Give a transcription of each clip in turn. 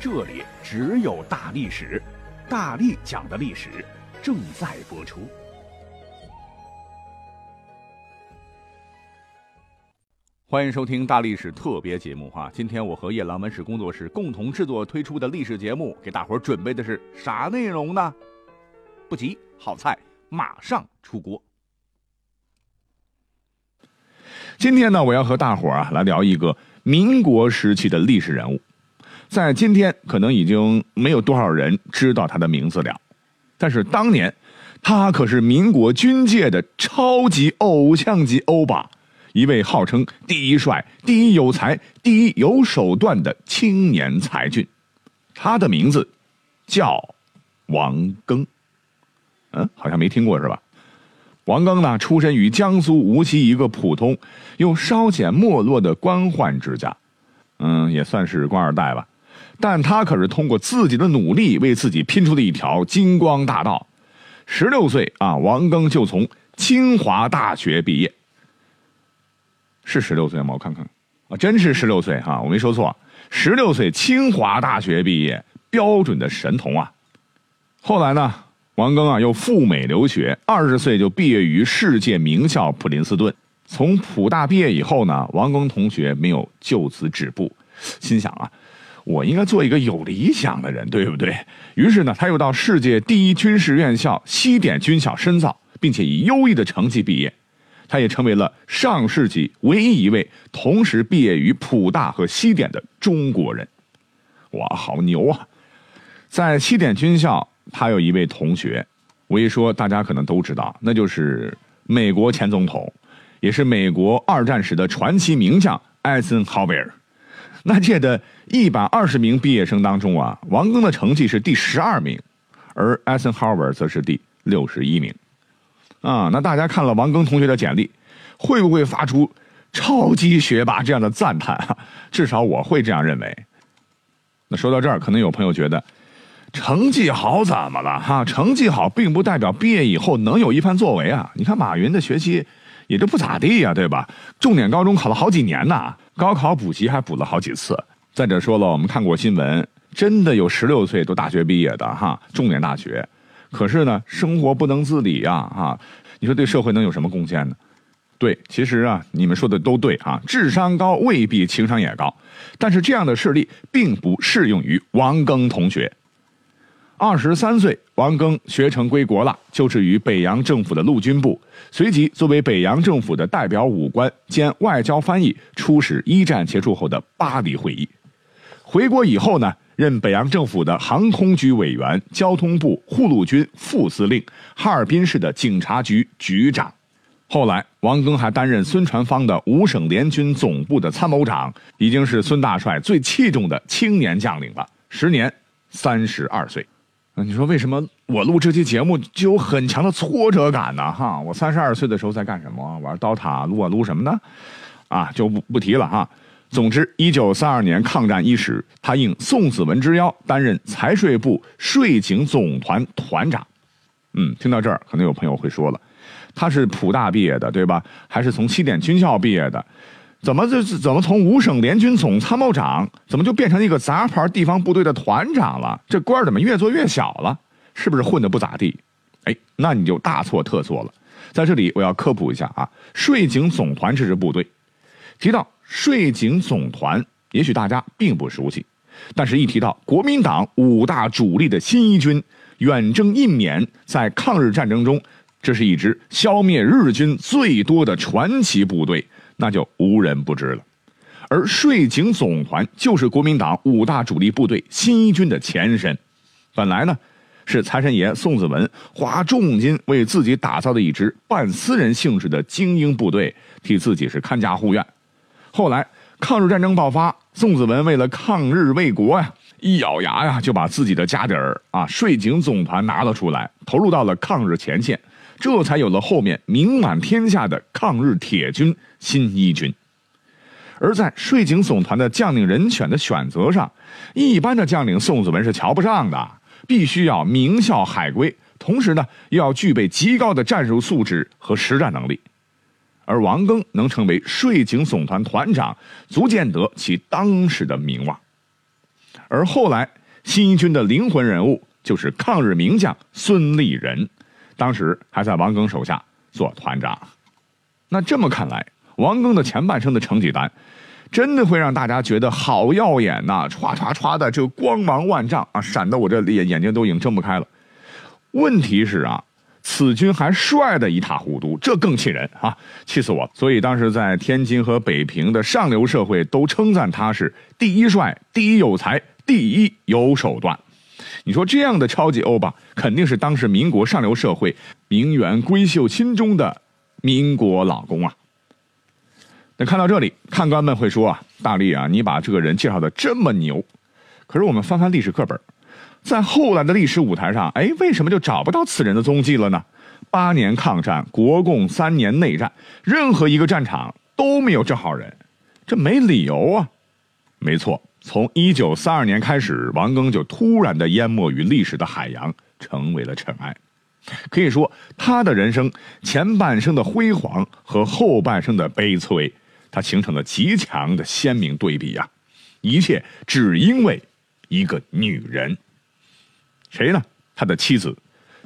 这里只有大历史，大力讲的历史正在播出。欢迎收听大历史特别节目哈！今天我和夜郎文史工作室共同制作推出的历史节目，给大伙儿准备的是啥内容呢？不急，好菜马上出锅。今天呢，我要和大伙儿啊来聊一个民国时期的历史人物。在今天，可能已经没有多少人知道他的名字了，但是当年，他可是民国军界的超级偶像级欧巴，一位号称第一帅、第一有才、第一有手段的青年才俊。他的名字叫王庚，嗯，好像没听过是吧？王庚呢，出身于江苏无锡一个普通又稍显没落的官宦之家，嗯，也算是官二代吧。但他可是通过自己的努力，为自己拼出的一条金光大道。十六岁啊，王庚就从清华大学毕业。是十六岁吗？我看看，啊，真是十六岁哈，我没说错。十六岁，清华大学毕业，标准的神童啊。后来呢，王庚啊又赴美留学，二十岁就毕业于世界名校普林斯顿。从普大毕业以后呢，王庚同学没有就此止步，心想啊。我应该做一个有理想的人，对不对？于是呢，他又到世界第一军事院校西点军校深造，并且以优异的成绩毕业。他也成为了上世纪唯一一位同时毕业于普大和西点的中国人。哇，好牛啊！在西点军校，他有一位同学，我一说大家可能都知道，那就是美国前总统，也是美国二战时的传奇名将艾森豪威尔。那届的一百二十名毕业生当中啊，王庚的成绩是第十二名，而艾森豪威尔则是第六十一名。啊，那大家看了王庚同学的简历，会不会发出“超级学霸”这样的赞叹啊？至少我会这样认为。那说到这儿，可能有朋友觉得，成绩好怎么了？哈，成绩好并不代表毕业以后能有一番作为啊！你看马云的学习也就不咋地呀，对吧？重点高中考了好几年呢。高考补习还补了好几次。再者说了，我们看过新闻，真的有十六岁都大学毕业的哈，重点大学。可是呢，生活不能自理呀，哈。你说对社会能有什么贡献呢？对，其实啊，你们说的都对啊，智商高未必情商也高。但是这样的事例并不适用于王庚同学。二十三岁，王庚学成归国了，就职于北洋政府的陆军部，随即作为北洋政府的代表武官兼外交翻译，出使一战结束后的巴黎会议。回国以后呢，任北洋政府的航空局委员、交通部护路军副司令、哈尔滨市的警察局局长。后来，王庚还担任孙传芳的五省联军总部的参谋长，已经是孙大帅最器重的青年将领了。时年三十二岁。你说为什么我录这期节目就有很强的挫折感呢？哈，我三十二岁的时候在干什么？玩刀塔，撸啊撸什么呢？啊，就不不提了哈。总之，一九三二年抗战伊始，他应宋子文之邀担任财税部税警总团团长。嗯，听到这儿，可能有朋友会说了，他是普大毕业的，对吧？还是从西点军校毕业的？怎么这怎么从五省联军总参谋长，怎么就变成一个杂牌地方部队的团长了？这官怎么越做越小了？是不是混的不咋地？哎，那你就大错特错了。在这里我要科普一下啊，税警总团这支部队，提到税警总团，也许大家并不熟悉，但是一提到国民党五大主力的新一军远征印缅，在抗日战争中，这是一支消灭日军最多的传奇部队。那就无人不知了，而税警总团就是国民党五大主力部队新一军的前身。本来呢，是财神爷宋子文花重金为自己打造的一支半私人性质的精英部队，替自己是看家护院。后来抗日战争爆发，宋子文为了抗日卫国呀，一咬牙呀，就把自己的家底儿啊税警总团拿了出来，投入到了抗日前线，这才有了后面名满天下的抗日铁军新一军。而在税警总团的将领人选的选择上，一般的将领宋子文是瞧不上的，必须要名校海归，同时呢又要具备极高的战术素质和实战能力。而王庚能成为税警总团团长，足见得其当时的名望。而后来新一军的灵魂人物就是抗日名将孙立人，当时还在王庚手下做团长。那这么看来，王庚的前半生的成绩单，真的会让大家觉得好耀眼呐！唰唰唰的，这光芒万丈啊，闪得我这眼眼睛都已经睁不开了。问题是啊。此军还帅得一塌糊涂，这更气人啊！气死我！所以当时在天津和北平的上流社会都称赞他是第一帅、第一有才、第一有手段。你说这样的超级欧巴，肯定是当时民国上流社会名媛闺秀心中的民国老公啊！那看到这里，看官们会说啊，大力啊，你把这个人介绍的这么牛，可是我们翻翻历史课本。在后来的历史舞台上，哎，为什么就找不到此人的踪迹了呢？八年抗战，国共三年内战，任何一个战场都没有这号人，这没理由啊！没错，从一九三二年开始，王庚就突然的淹没于历史的海洋，成为了尘埃。可以说，他的人生前半生的辉煌和后半生的悲催，他形成了极强的鲜明对比呀！一切只因为一个女人。谁呢？他的妻子，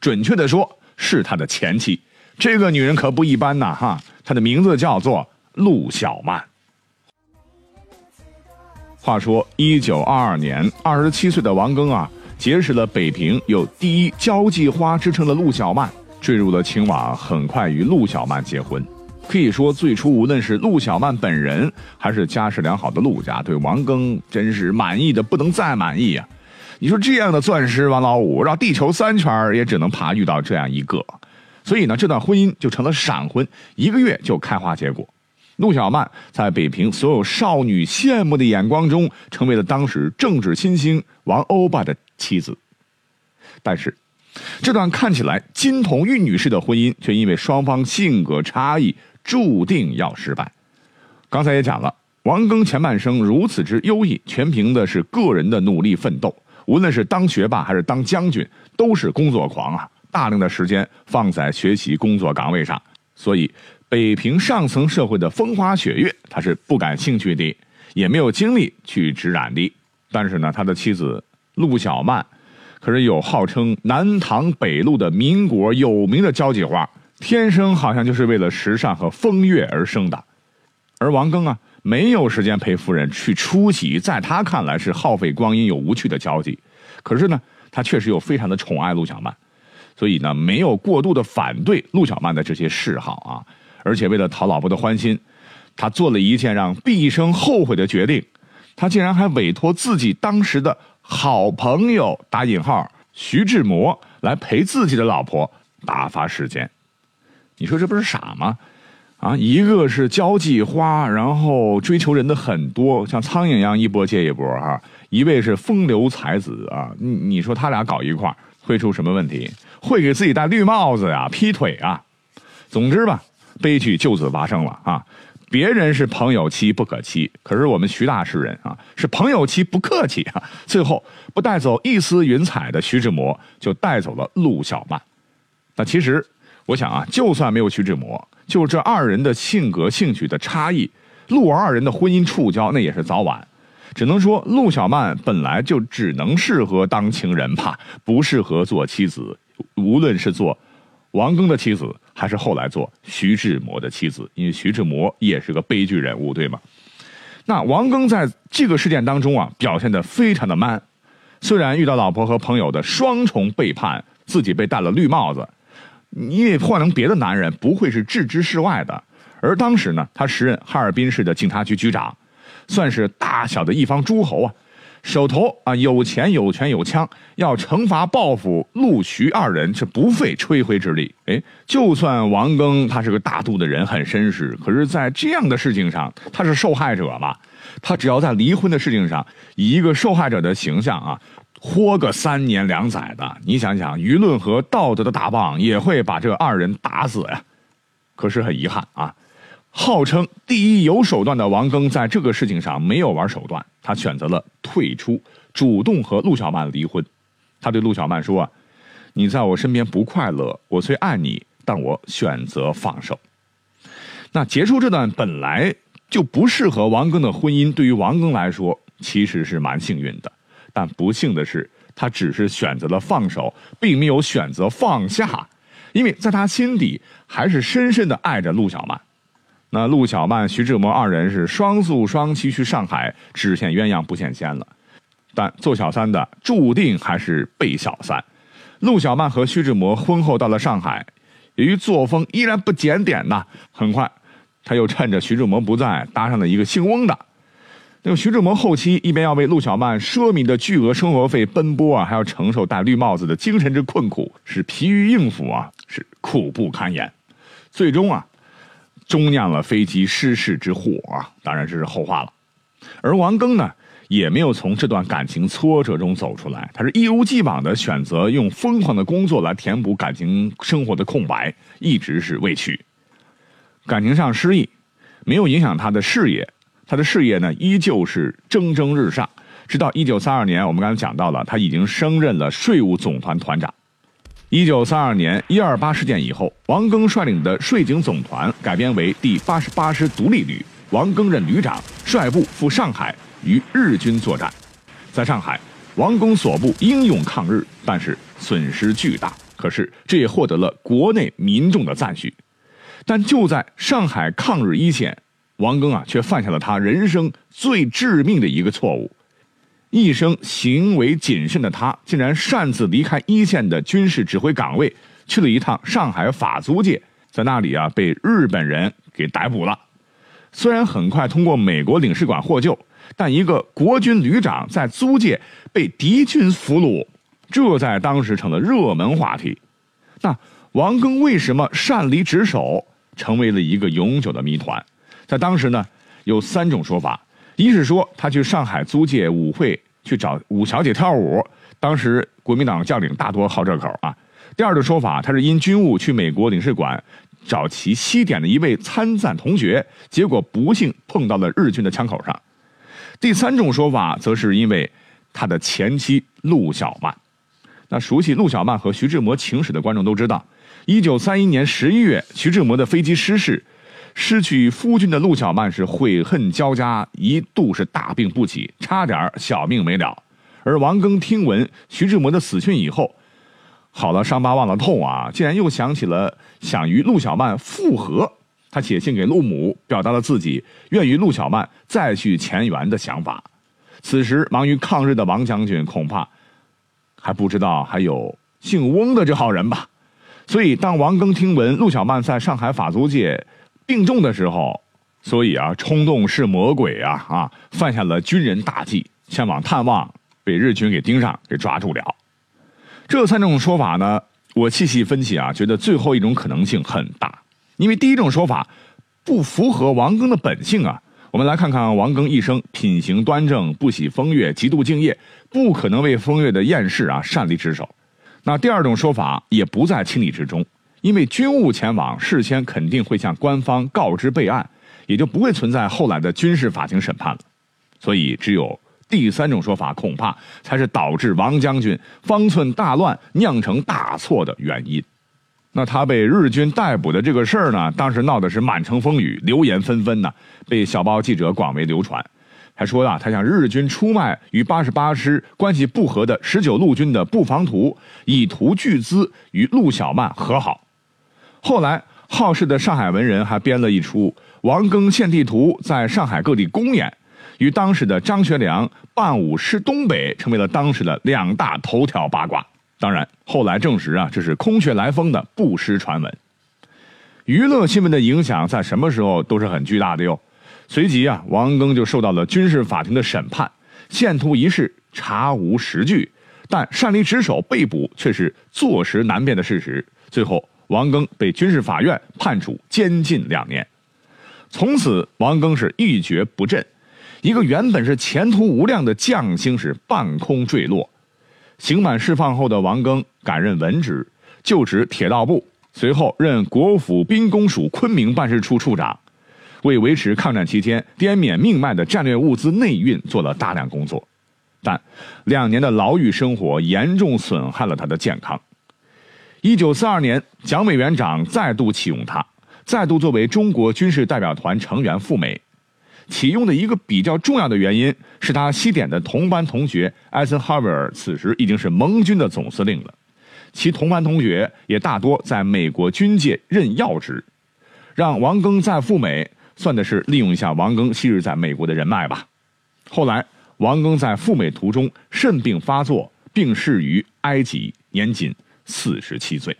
准确的说是他的前妻。这个女人可不一般呐，哈！她的名字叫做陆小曼。话说，一九二二年，二十七岁的王庚啊，结识了北平有“第一交际花”之称的陆小曼，坠入了情网，很快与陆小曼结婚。可以说，最初无论是陆小曼本人，还是家世良好的陆家，对王庚真是满意的不能再满意呀。你说这样的钻石王老五绕地球三圈也只能爬遇到这样一个，所以呢，这段婚姻就成了闪婚，一个月就开花结果。陆小曼在北平所有少女羡慕的眼光中，成为了当时政治新星王欧巴的妻子。但是，这段看起来金童玉女式的婚姻，却因为双方性格差异，注定要失败。刚才也讲了，王庚前半生如此之优异，全凭的是个人的努力奋斗。无论是当学霸还是当将军，都是工作狂啊！大量的时间放在学习工作岗位上，所以北平上层社会的风花雪月，他是不感兴趣的，也没有精力去直染的。但是呢，他的妻子陆小曼，可是有号称南唐北路的民国有名的交际花，天生好像就是为了时尚和风月而生的。而王庚啊。没有时间陪夫人去出席，在他看来是耗费光阴又无趣的交际。可是呢，他确实又非常的宠爱陆小曼，所以呢，没有过度的反对陆小曼的这些嗜好啊。而且为了讨老婆的欢心，他做了一件让毕生后悔的决定，他竟然还委托自己当时的好朋友（打引号）徐志摩来陪自己的老婆打发时间。你说这不是傻吗？啊，一个是交际花，然后追求人的很多，像苍蝇一样一波接一波哈。一位是风流才子啊，你你说他俩搞一块会出什么问题？会给自己戴绿帽子呀，劈腿啊。总之吧，悲剧就此发生了啊。别人是朋友妻不可欺，可是我们徐大诗人啊，是朋友妻不客气啊。最后不带走一丝云彩的徐志摩，就带走了陆小曼。那其实我想啊，就算没有徐志摩。就这二人的性格、兴趣的差异，陆二人的婚姻触礁，那也是早晚。只能说，陆小曼本来就只能适合当情人吧，不适合做妻子。无论是做王庚的妻子，还是后来做徐志摩的妻子，因为徐志摩也是个悲剧人物，对吗？那王庚在这个事件当中啊，表现的非常的 man。虽然遇到老婆和朋友的双重背叛，自己被戴了绿帽子。你也换成别的男人，不会是置之事外的。而当时呢，他时任哈尔滨市的警察局局长，算是大小的一方诸侯啊。手头啊有钱有权有枪，要惩罚报复陆徐二人是不费吹灰之力。哎，就算王庚他是个大度的人，很绅士，可是，在这样的事情上，他是受害者嘛？他只要在离婚的事情上以一个受害者的形象啊，豁个三年两载的，你想想，舆论和道德的大棒也会把这二人打死呀。可是很遗憾啊。号称第一有手段的王庚，在这个事情上没有玩手段，他选择了退出，主动和陆小曼离婚。他对陆小曼说：“你在我身边不快乐，我虽爱你，但我选择放手。”那结束这段本来就不适合王庚的婚姻，对于王庚来说其实是蛮幸运的。但不幸的是，他只是选择了放手，并没有选择放下，因为在他心底还是深深的爱着陆小曼。那陆小曼、徐志摩二人是双宿双栖去上海，只羡鸳鸯不羡仙了。但做小三的注定还是被小三。陆小曼和徐志摩婚后到了上海，由于作风依然不检点呐，很快他又趁着徐志摩不在，搭上了一个姓翁的。那个徐志摩后期一边要为陆小曼奢靡的巨额生活费奔波啊，还要承受戴绿帽子的精神之困苦，是疲于应付啊，是苦不堪言。最终啊。终酿了飞机失事之祸啊！当然这是后话了。而王庚呢，也没有从这段感情挫折中走出来，他是一如既往的选择用疯狂的工作来填补感情生活的空白，一直是未娶。感情上失意，没有影响他的事业，他的事业呢依旧是蒸蒸日上。直到一九三二年，我们刚才讲到了，他已经升任了税务总团团长。一九三二年一二八事件以后，王庚率领的税警总团改编为第八十八师独立旅，王庚任旅长，率部赴上海与日军作战。在上海，王庚所部英勇抗日，但是损失巨大。可是这也获得了国内民众的赞许。但就在上海抗日一线，王庚啊，却犯下了他人生最致命的一个错误。一生行为谨慎的他，竟然擅自离开一线的军事指挥岗位，去了一趟上海法租界，在那里啊被日本人给逮捕了。虽然很快通过美国领事馆获救，但一个国军旅长在租界被敌军俘虏，这在当时成了热门话题。那王庚为什么擅离职守，成为了一个永久的谜团。在当时呢，有三种说法。一是说他去上海租界舞会去找舞小姐跳舞，当时国民党将领大多好这口啊。第二种说法，他是因军务去美国领事馆找其西点的一位参赞同学，结果不幸碰到了日军的枪口上。第三种说法，则是因为他的前妻陆小曼。那熟悉陆小曼和徐志摩情史的观众都知道，一九三一年十一月，徐志摩的飞机失事。失去夫君的陆小曼是悔恨交加，一度是大病不起，差点小命没了。而王庚听闻徐志摩的死讯以后，好了伤疤忘了痛啊，竟然又想起了想与陆小曼复合。他写信给陆母，表达了自己愿与陆小曼再续前缘的想法。此时忙于抗日的王将军恐怕还不知道还有姓翁的这号人吧。所以当王庚听闻陆小曼在上海法租界，病重的时候，所以啊，冲动是魔鬼啊啊，犯下了军人大忌，前往探望，被日军给盯上，给抓住了。这三种说法呢，我细细分析啊，觉得最后一种可能性很大，因为第一种说法不符合王庚的本性啊。我们来看看王庚一生品行端正，不喜风月，极度敬业，不可能为风月的艳事啊擅离职守。那第二种说法也不在情理之中。因为军务前往，事先肯定会向官方告知备案，也就不会存在后来的军事法庭审判了。所以，只有第三种说法，恐怕才是导致王将军方寸大乱、酿成大错的原因。那他被日军逮捕的这个事儿呢，当时闹的是满城风雨，流言纷纷呢，被小报记者广为流传。还说啊，他向日军出卖与八十八师关系不和的十九路军的布防图，以图巨资与陆小曼和好。后来，好事的上海文人还编了一出王庚献地图，在上海各地公演，与当时的张学良伴舞诗东北，成为了当时的两大头条八卦。当然，后来证实啊，这是空穴来风的不实传闻。娱乐新闻的影响在什么时候都是很巨大的哟。随即啊，王庚就受到了军事法庭的审判，献图一事查无实据，但擅离职守被捕却是坐实难辨的事实。最后，王庚被军事法院判处监禁两年。从此，王庚是一蹶不振，一个原本是前途无量的将星是半空坠落。刑满释放后的王庚改任文职，就职铁道部，随后任国府兵工署昆明办事处处长，为维持抗战期间滇缅命脉的战略物资内运做了大量工作。但两年的牢狱生活严重损害了他的健康。一九四二年，蒋委员长再度启用他。再度作为中国军事代表团成员赴美，启用的一个比较重要的原因是他西点的同班同学艾森豪威尔此时已经是盟军的总司令了，其同班同学也大多在美国军界任要职，让王庚再赴美，算的是利用一下王庚昔日在美国的人脉吧。后来，王庚在赴美途中肾病发作，病逝于埃及，年仅四十七岁。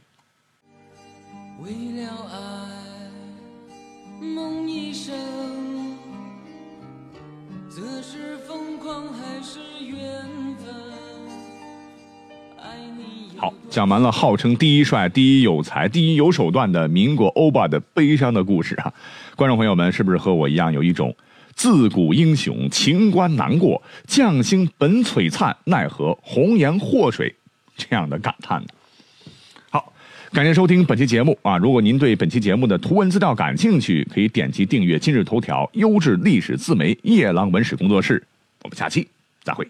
好，讲完了号称第一帅、第一有才、第一有手段的民国欧巴的悲伤的故事啊！观众朋友们，是不是和我一样有一种“自古英雄情关难过，将星本璀璨，奈何红颜祸水”这样的感叹呢？感谢收听本期节目啊！如果您对本期节目的图文资料感兴趣，可以点击订阅今日头条优质历史自媒夜郎文史工作室。我们下期再会。